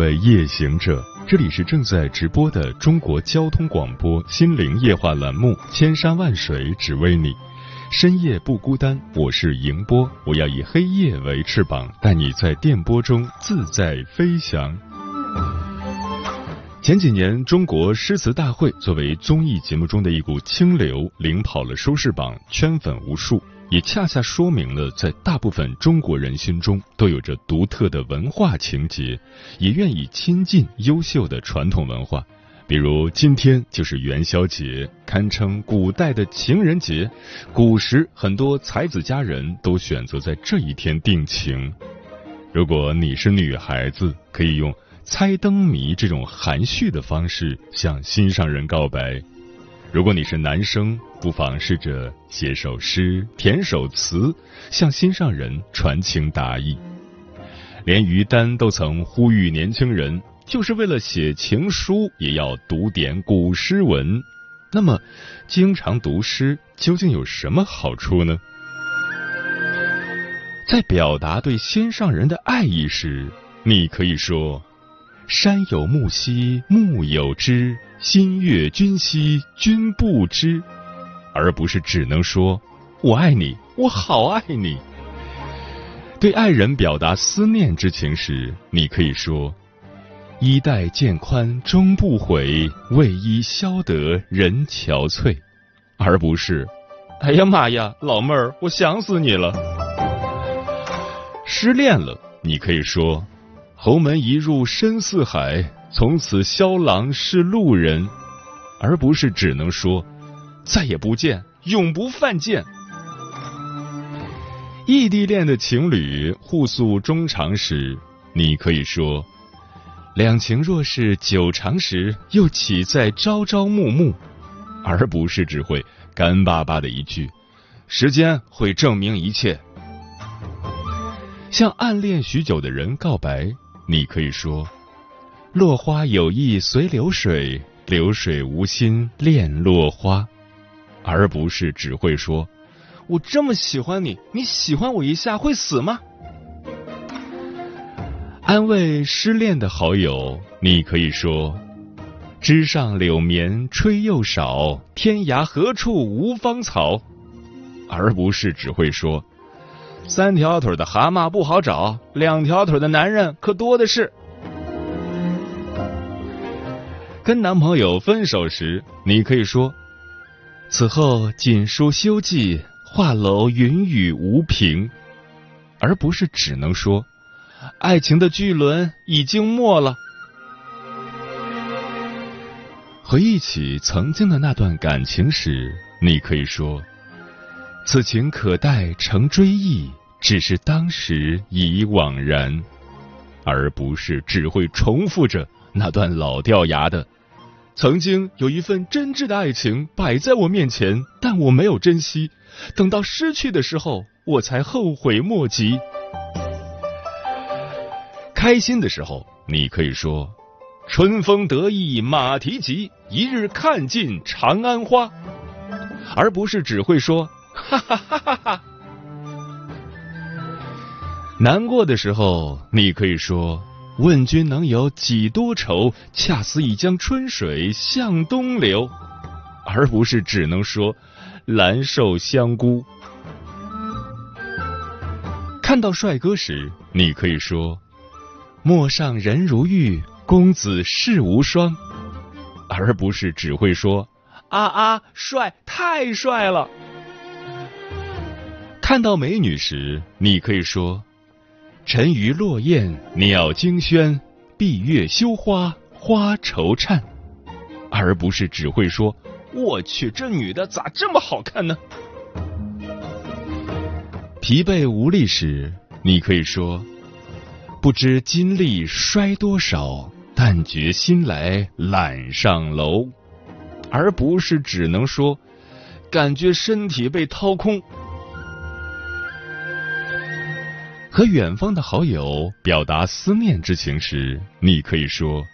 为夜行者，这里是正在直播的中国交通广播心灵夜话栏目《千山万水只为你》，深夜不孤单，我是迎波，我要以黑夜为翅膀，带你在电波中自在飞翔。前几年，中国诗词大会作为综艺节目中的一股清流，领跑了收视榜，圈粉无数。也恰恰说明了，在大部分中国人心中都有着独特的文化情结，也愿意亲近优秀的传统文化。比如今天就是元宵节，堪称古代的情人节。古时很多才子佳人都选择在这一天定情。如果你是女孩子，可以用猜灯谜这种含蓄的方式向心上人告白。如果你是男生，不妨试着写首诗、填首词，向心上人传情达意。连于丹都曾呼吁年轻人，就是为了写情书，也要读点古诗文。那么，经常读诗究竟有什么好处呢？在表达对心上人的爱意时，你可以说：“山有木兮木有枝。”心悦君兮，君不知，而不是只能说“我爱你，我好爱你”。对爱人表达思念之情时，你可以说：“衣带渐宽终不悔，为伊消得人憔悴”，而不是“哎呀妈呀，老妹儿，我想死你了”。失恋了，你可以说：“侯门一入深似海。”从此，萧郎是路人，而不是只能说再也不见，永不犯贱。异地恋的情侣互诉衷肠时，你可以说：“两情若是久长时，又岂在朝朝暮暮？”而不是只会干巴巴的一句：“时间会证明一切。”向暗恋许久的人告白，你可以说。落花有意随流水，流水无心恋落花，而不是只会说“我这么喜欢你，你喜欢我一下会死吗？”安慰失恋的好友，你可以说：“枝上柳绵吹又少，天涯何处无芳草。”而不是只会说“三条腿的蛤蟆不好找，两条腿的男人可多的是。”跟男朋友分手时，你可以说：“此后锦书休寄，画楼云雨无凭。”而不是只能说：“爱情的巨轮已经没了。”回忆起曾经的那段感情时，你可以说：“此情可待成追忆，只是当时已惘然。”而不是只会重复着那段老掉牙的。曾经有一份真挚的爱情摆在我面前，但我没有珍惜，等到失去的时候，我才后悔莫及。开心的时候，你可以说“春风得意马蹄疾，一日看尽长安花”，而不是只会说“哈哈哈哈哈”。难过的时候，你可以说。问君能有几多愁？恰似一江春水向东流，而不是只能说兰寿香菇。看到帅哥时，你可以说陌上人如玉，公子世无双，而不是只会说啊啊帅，太帅了。看到美女时，你可以说。沉鱼落雁，鸟惊喧；闭月羞花，花愁颤。而不是只会说“我去，这女的咋这么好看呢？”疲惫无力时，你可以说：“不知金力衰多少，但觉心来揽上楼，而不是只能说感觉身体被掏空。和远方的好友表达思念之情时，你可以说：“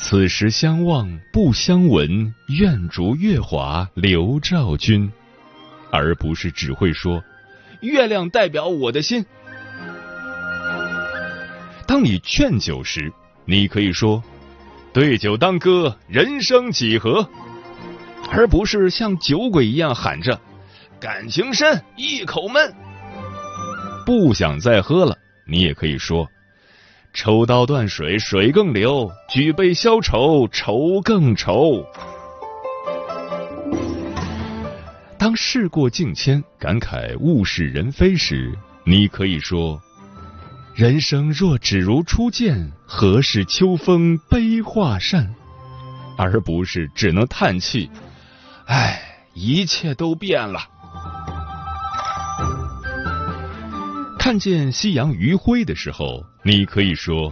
此时相望不相闻，愿逐月华流照君。”而不是只会说“月亮代表我的心”。当你劝酒时，你可以说：“对酒当歌，人生几何？”而不是像酒鬼一样喊着“感情深，一口闷”。不想再喝了，你也可以说：“抽刀断水，水更流；举杯消愁，愁更愁。”当事过境迁，感慨物是人非时，你可以说：“人生若只如初见，何事秋风悲画扇？”而不是只能叹气：“唉，一切都变了。”看见夕阳余晖的时候，你可以说：“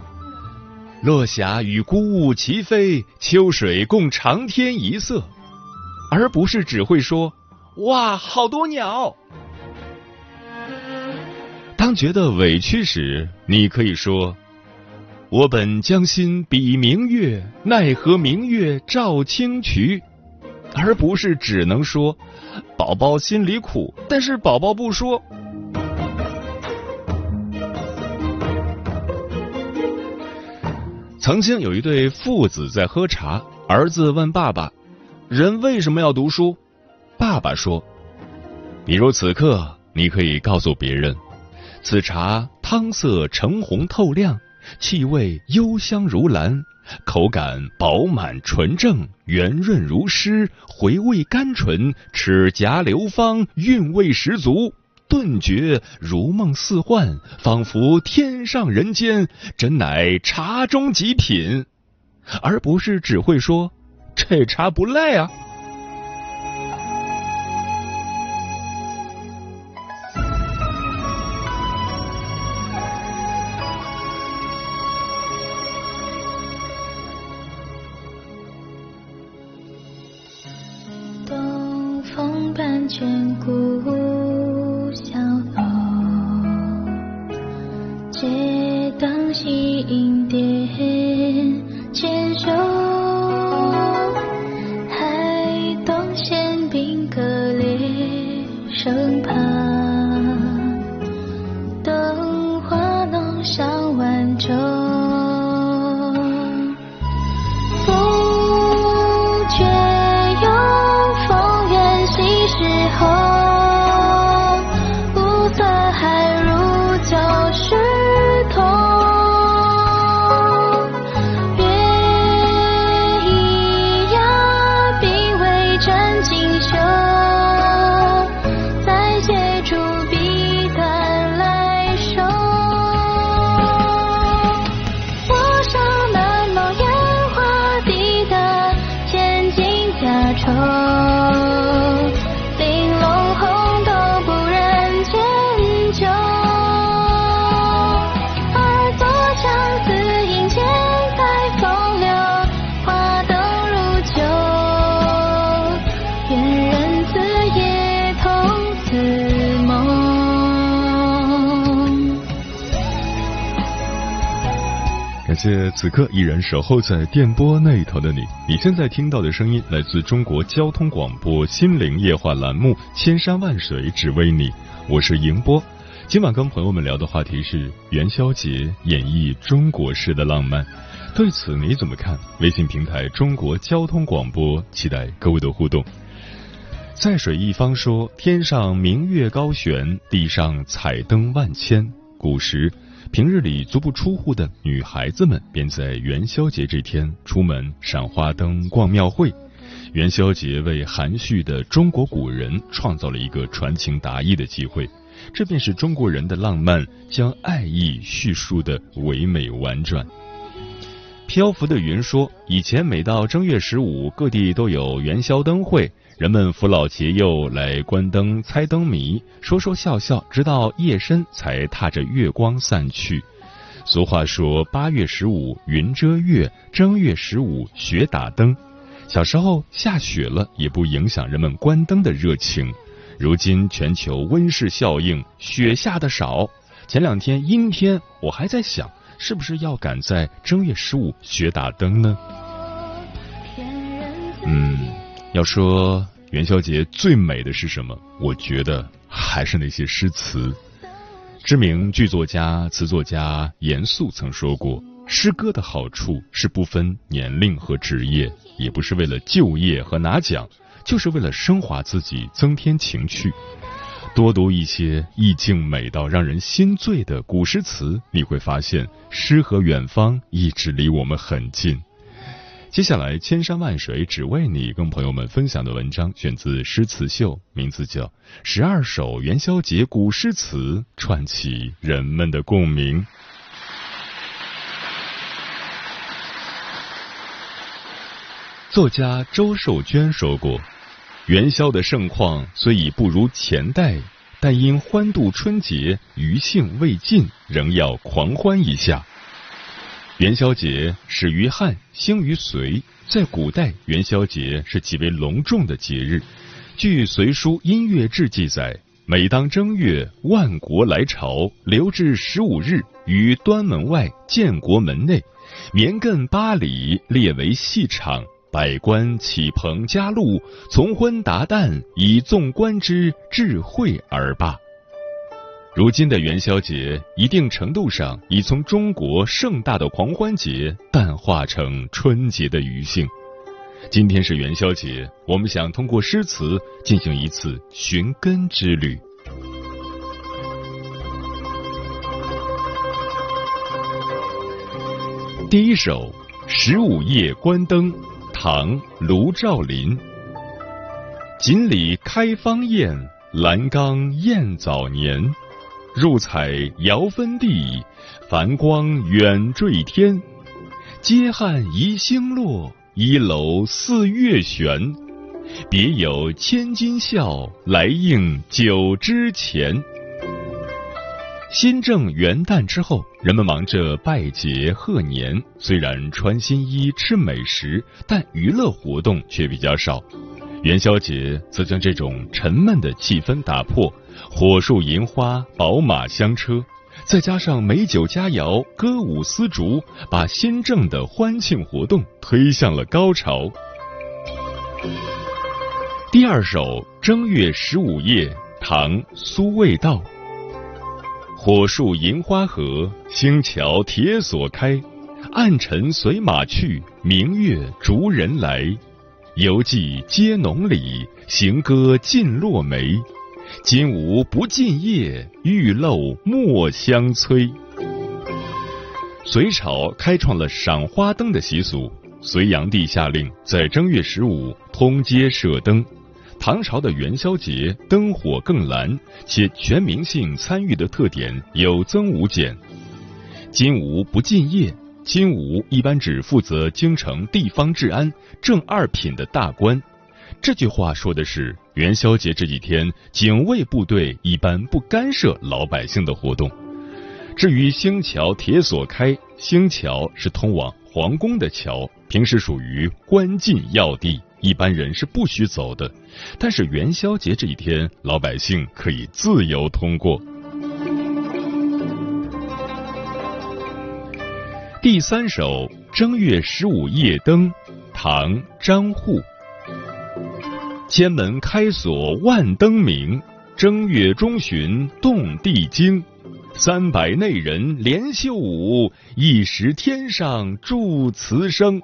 落霞与孤鹜齐飞，秋水共长天一色。”而不是只会说：“哇，好多鸟。”当觉得委屈时，你可以说：“我本将心比明月，奈何明月照清渠。”而不是只能说：“宝宝心里苦，但是宝宝不说。”曾经有一对父子在喝茶，儿子问爸爸：“人为什么要读书？”爸爸说：“比如此刻，你可以告诉别人，此茶汤色橙红透亮，气味幽香如兰，口感饱满纯正，圆润如诗，回味甘醇，齿颊流芳，韵味十足。”顿觉如梦似幻，仿佛天上人间，真乃茶中极品，而不是只会说这茶不赖啊。此刻依然守候在电波那头的你，你现在听到的声音来自中国交通广播心灵夜话栏目《千山万水只为你》，我是迎波。今晚跟朋友们聊的话题是元宵节演绎中国式的浪漫，对此你怎么看？微信平台中国交通广播，期待各位的互动。在水一方说：“天上明月高悬，地上彩灯万千。”古时。平日里足不出户的女孩子们，便在元宵节这天出门赏花灯、逛庙会。元宵节为含蓄的中国古人创造了一个传情达意的机会，这便是中国人的浪漫，将爱意叙述的唯美婉转。漂浮的云说，以前每到正月十五，各地都有元宵灯会。人们扶老携幼来观灯、猜灯谜，说说笑笑，直到夜深才踏着月光散去。俗话说：“八月十五云遮月，正月十五雪打灯。”小时候下雪了也不影响人们关灯的热情。如今全球温室效应，雪下的少。前两天阴天，我还在想，是不是要赶在正月十五雪打灯呢？嗯，要说元宵节最美的是什么？我觉得还是那些诗词。知名剧作家、词作家严肃曾说过：“诗歌的好处是不分年龄和职业，也不是为了就业和拿奖，就是为了升华自己、增添情趣。多读一些意境美到让人心醉的古诗词，你会发现诗和远方一直离我们很近。”接下来，千山万水只为你，跟朋友们分享的文章选自《诗词秀》，名字叫《十二首元宵节古诗词》，串起人们的共鸣。作家周寿娟说过：“元宵的盛况虽已不如前代，但因欢度春节，余兴未尽，仍要狂欢一下。”元宵节始于汉，兴于隋。在古代，元宵节是极为隆重的节日。据《隋书·音乐志》记载，每当正月，万国来朝，留至十五日，于端门外、建国门内，绵亘八里，列为戏场，百官启棚加禄，从昏达旦，以纵观之，至会而罢。如今的元宵节，一定程度上已从中国盛大的狂欢节淡化成春节的余兴。今天是元宵节，我们想通过诗词进行一次寻根之旅。第一首《十五夜观灯》，唐·卢照邻。锦里开芳宴，兰冈宴早年。入彩遥分地，繁光远坠天。阶汉移星落，一楼似月悬。别有千金笑，来应酒之前。新正元旦之后，人们忙着拜节贺年，虽然穿新衣吃美食，但娱乐活动却比较少。元宵节则将这种沉闷的气氛打破。火树银花，宝马香车，再加上美酒佳肴、歌舞丝竹，把新政的欢庆活动推向了高潮。第二首《正月十五夜》，唐·苏味道。火树银花合，星桥铁锁开。暗尘随马去，明月逐人来。游记皆浓里，行歌尽落梅。金吾不尽夜，玉漏莫相催。隋朝开创了赏花灯的习俗，隋炀帝下令在正月十五通街射灯。唐朝的元宵节灯火更蓝，且全民性参与的特点有增无减。金吾不尽夜，金吾一般只负责京城地方治安正二品的大官。这句话说的是元宵节这几天，警卫部队一般不干涉老百姓的活动。至于星桥铁锁开，星桥是通往皇宫的桥，平时属于关禁要地，一般人是不许走的。但是元宵节这一天，老百姓可以自由通过。第三首《正月十五夜灯》，唐·张祜。千门开锁万灯明，正月中旬动地惊。三百内人连袖舞，一时天上祝词声。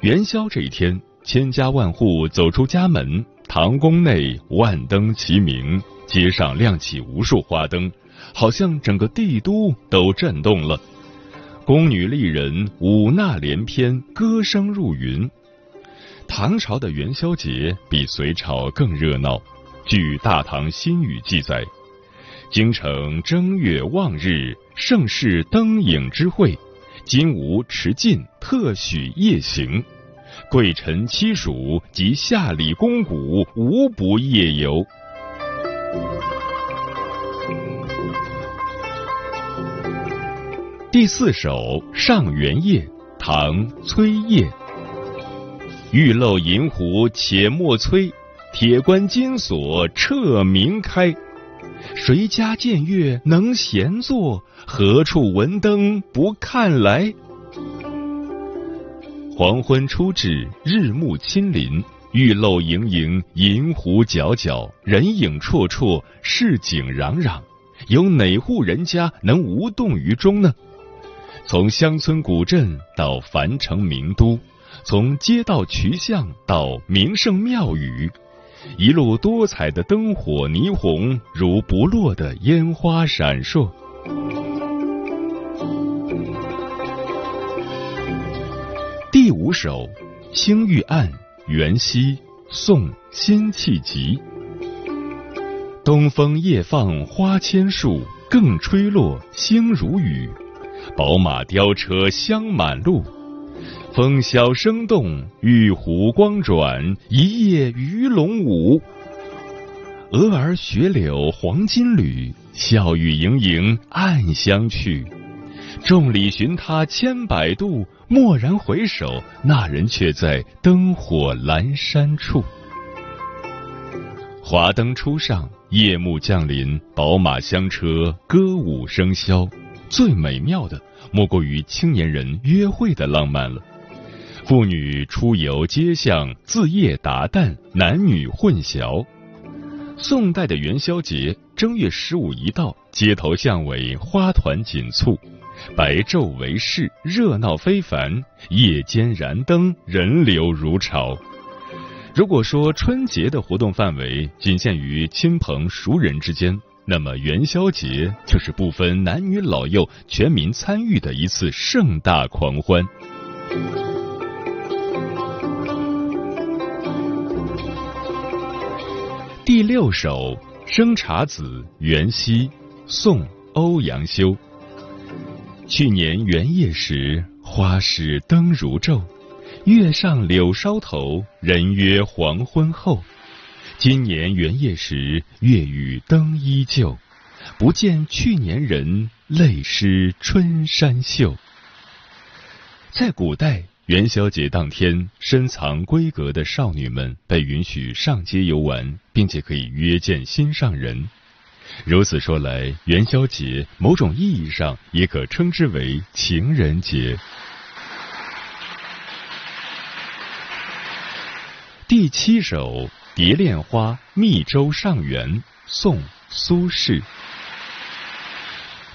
元宵这一天，千家万户走出家门，唐宫内万灯齐鸣，街上亮起无数花灯，好像整个帝都都震动了。宫女丽人舞纳连篇，歌声入云。唐朝的元宵节比隋朝更热闹。据《大唐新语》记载，京城正月望日，盛世灯影之会，金吾持进特许夜行，贵臣妻属及下里公谷无不夜游。第四首《上元夜》，唐·崔烨。玉漏银壶且莫催，铁关金锁彻明开。谁家见月能闲坐？何处闻灯不看来？黄昏初至，日暮亲临，玉漏盈盈，银壶皎皎，人影绰绰，市井攘攘，有哪户人家能无动于衷呢？从乡村古镇到繁城名都，从街道渠巷到名胜庙宇，一路多彩的灯火霓虹，如不落的烟花闪烁。第五首《青玉案》元夕，宋·辛弃疾。东风夜放花千树，更吹落，星如雨。宝马雕车香满路，风箫声动，玉壶光转，一夜鱼龙舞。蛾儿雪柳黄金缕，笑语盈盈暗香去。众里寻他千百度，蓦然回首，那人却在灯火阑珊处。华灯初上，夜幕降临，宝马香车，歌舞升箫。最美妙的，莫过于青年人约会的浪漫了。妇女出游街巷，自夜达旦，男女混淆。宋代的元宵节，正月十五一到，街头巷尾花团锦簇，白昼为市，热闹非凡；夜间燃灯，人流如潮。如果说春节的活动范围仅限于亲朋熟人之间，那么元宵节就是不分男女老幼、全民参与的一次盛大狂欢。第六首《生查子·元夕》，宋·欧阳修。去年元夜时，花市灯如昼，月上柳梢头，人约黄昏后。今年元夜时，月与灯依旧，不见去年人，泪湿春衫袖。在古代，元宵节当天，深藏闺阁的少女们被允许上街游玩，并且可以约见心上人。如此说来，元宵节某种意义上也可称之为情人节。第七首。《蝶恋花·密州上元》宋·苏轼。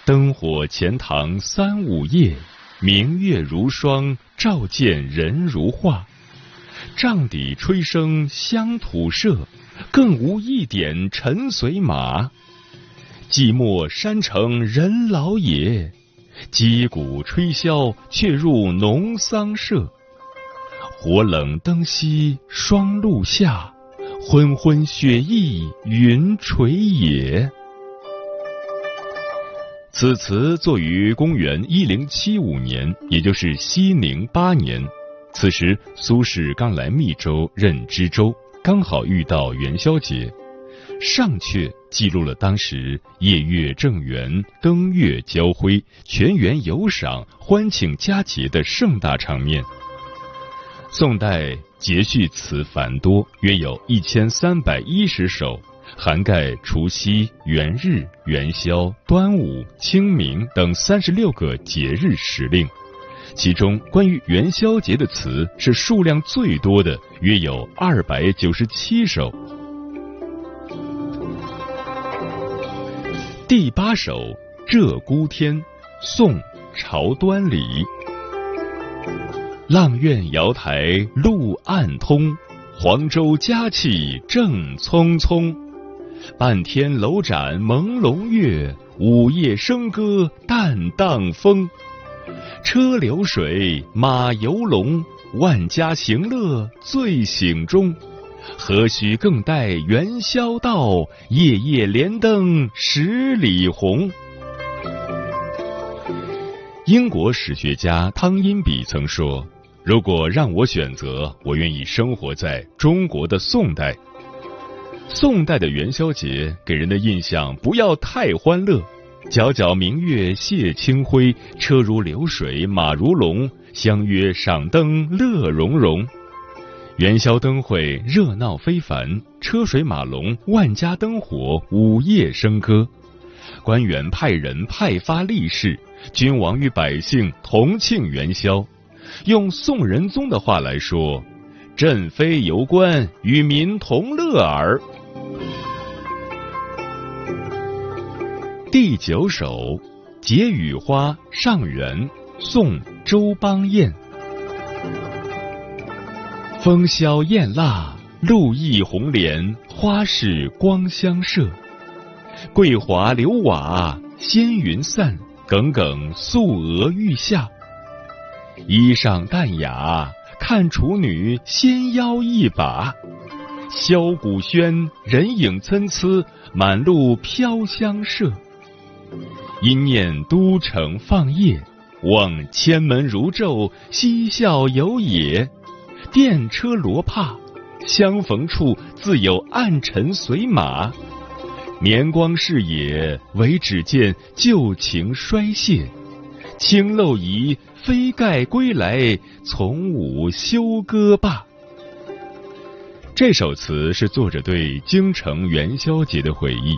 灯火钱塘三五夜，明月如霜，照见人如画。帐底吹笙乡土社，更无一点尘随马。寂寞山城人老也，击鼓吹箫却入农桑社。火冷灯熄霜露下。昏昏雪意云垂野。此词作于公元一零七五年，也就是熙宁八年。此时苏轼刚来密州任知州，刚好遇到元宵节，上阙记录了当时夜月正圆、灯月交辉、全员游赏、欢庆佳节的盛大场面。宋代。节序词繁多，约有一千三百一十首，涵盖除夕、元日、元宵、端午、清明等三十六个节日时令。其中关于元宵节的词是数量最多的，约有二百九十七首。第八首《鹧鸪天》，宋·朝端礼。阆苑瑶台路暗通，黄州佳气正匆匆。半天楼盏朦胧月，午夜笙歌淡荡风。车流水，马游龙，万家行乐醉醒中。何须更待元宵到？夜夜连灯十里红。英国史学家汤因比曾说。如果让我选择，我愿意生活在中国的宋代。宋代的元宵节给人的印象不要太欢乐，皎皎明月泻清辉，车如流水马如龙，相约赏灯乐融融。元宵灯会热闹非凡，车水马龙，万家灯火，午夜笙歌。官员派人派发利是，君王与百姓同庆元宵。用宋仁宗的话来说：“朕非游官，与民同乐耳。”第九首《解语花·上元》宋·周邦彦。风萧燕腊，露意红莲，花市光相射。桂华流瓦，仙云散，耿耿素娥欲下。衣裳淡雅，看处女纤腰一把。箫鼓喧，人影参差，满路飘香麝。因念都城放夜，望千门如昼，嬉笑游冶。电车罗帕，相逢处自有暗尘随马。年光逝也，唯只见旧情衰谢。青漏疑，飞盖归来，从午休歌罢。这首词是作者对京城元宵节的回忆。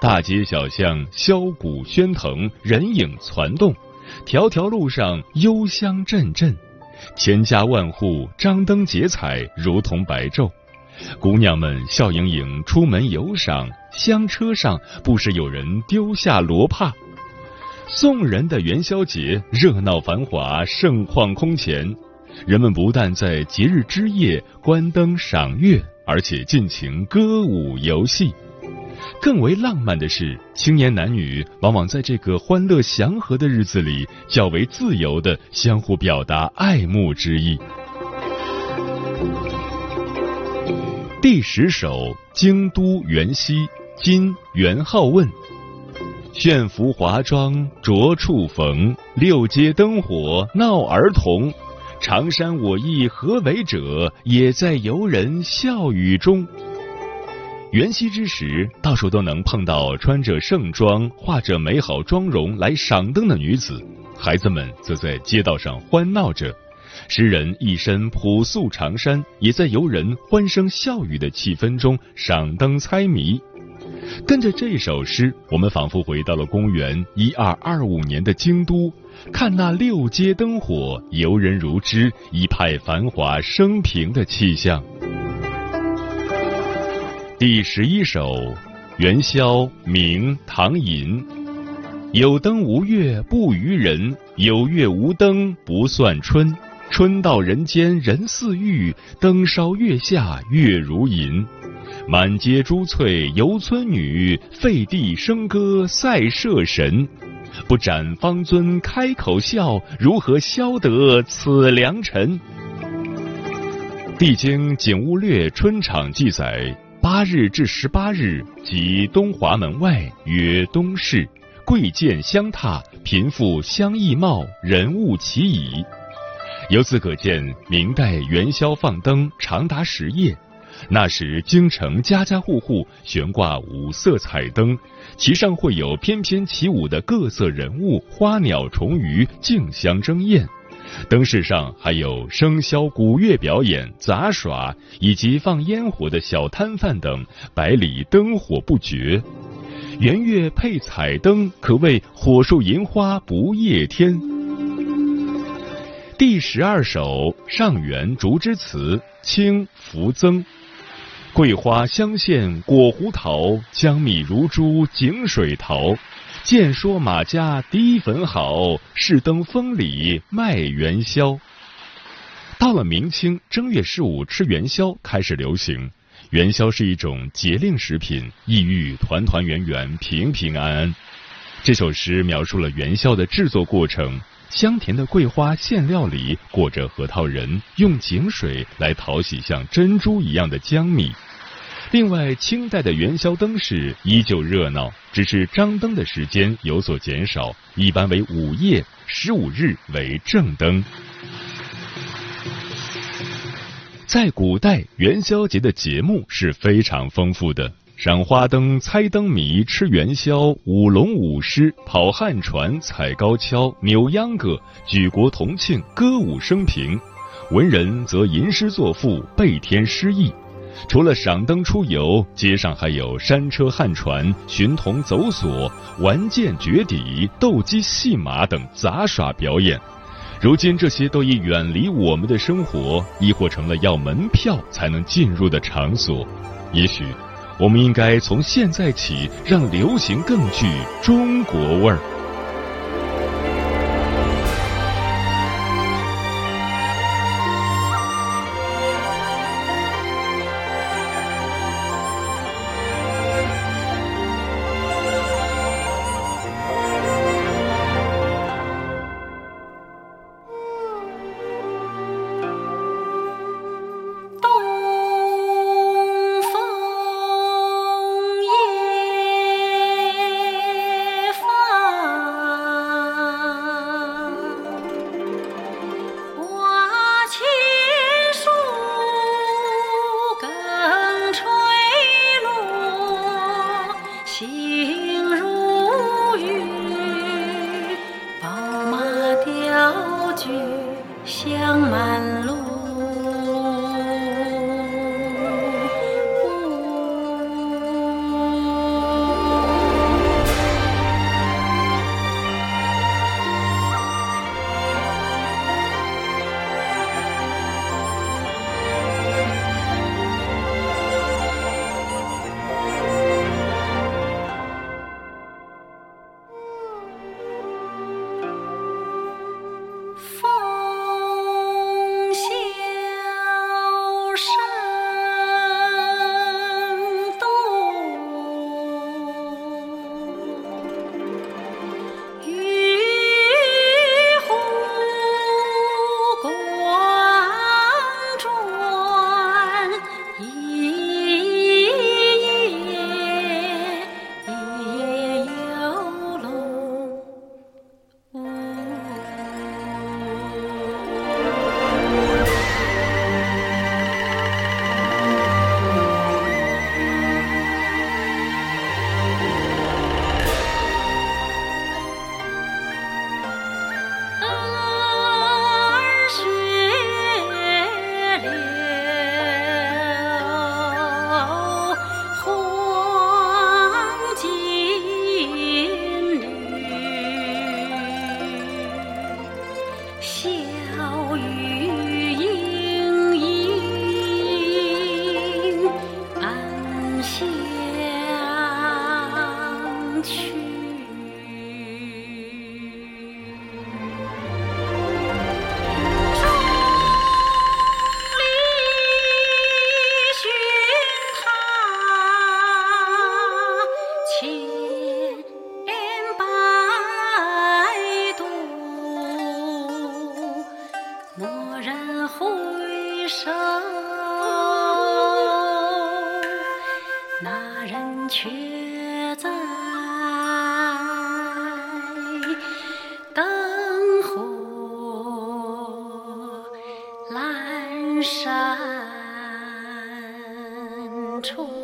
大街小巷箫鼓喧腾，人影攒动，条条路上幽香阵阵。千家万户张灯结彩，如同白昼。姑娘们笑盈盈出门游赏，香车上不时有人丢下罗帕。宋人的元宵节热闹繁华，盛况空前。人们不但在节日之夜观灯赏月，而且尽情歌舞游戏。更为浪漫的是，青年男女往往在这个欢乐祥和的日子里，较为自由的相互表达爱慕之意。第十首《京都元夕》，今元好问。炫服华妆着处逢，六街灯火闹儿童。长山我亦何为者？也在游人笑语中。元夕之时，到处都能碰到穿着盛装、画着美好妆容来赏灯的女子，孩子们则在街道上欢闹着。诗人一身朴素长衫，也在游人欢声笑语的气氛中赏灯猜谜。跟着这首诗，我们仿佛回到了公元一二二五年的京都，看那六街灯火，游人如织，一派繁华升平的气象。第十一首元宵，明唐寅。有灯无月不娱人，有月无灯不算春。春到人间人似玉，灯烧月下月如银。满街珠翠游村女，废地笙歌赛社神。不斩方尊开口笑，如何消得此良辰？《帝京景物略春场》记载。八日至十八日，即东华门外曰东市，贵贱相踏，贫富相异貌，人物齐矣。由此可见，明代元宵放灯长达十夜。那时京城家家户户悬挂五色彩灯，其上会有翩翩起舞的各色人物、花鸟虫鱼竞相争艳。灯饰上还有笙箫鼓乐表演、杂耍，以及放烟火的小摊贩等，百里灯火不绝。圆月配彩灯，可谓火树银花不夜天。第十二首上元竹枝词，清福增。桂花香线裹胡桃，江米如珠井水淘。见说马家第一坟好，试登风里卖元宵。到了明清正月十五吃元宵开始流行，元宵是一种节令食品，意欲团团圆圆、平平安安。这首诗描述了元宵的制作过程：香甜的桂花馅料里裹着核桃仁，用井水来淘洗像珍珠一样的江米。另外，清代的元宵灯饰依旧热闹，只是张灯的时间有所减少，一般为午夜，十五日为正灯。在古代，元宵节的节目是非常丰富的，赏花灯、猜灯谜、吃元宵、舞龙舞狮、跑旱船、踩高跷、扭秧歌、举国同庆、歌舞升平。文人则吟诗作赋，背天诗意。除了赏灯出游，街上还有山车旱船、寻童走索、玩剑绝底、斗鸡戏马等杂耍表演。如今这些都已远离我们的生活，亦或成了要门票才能进入的场所。也许。我们应该从现在起，让流行更具中国味儿。阑珊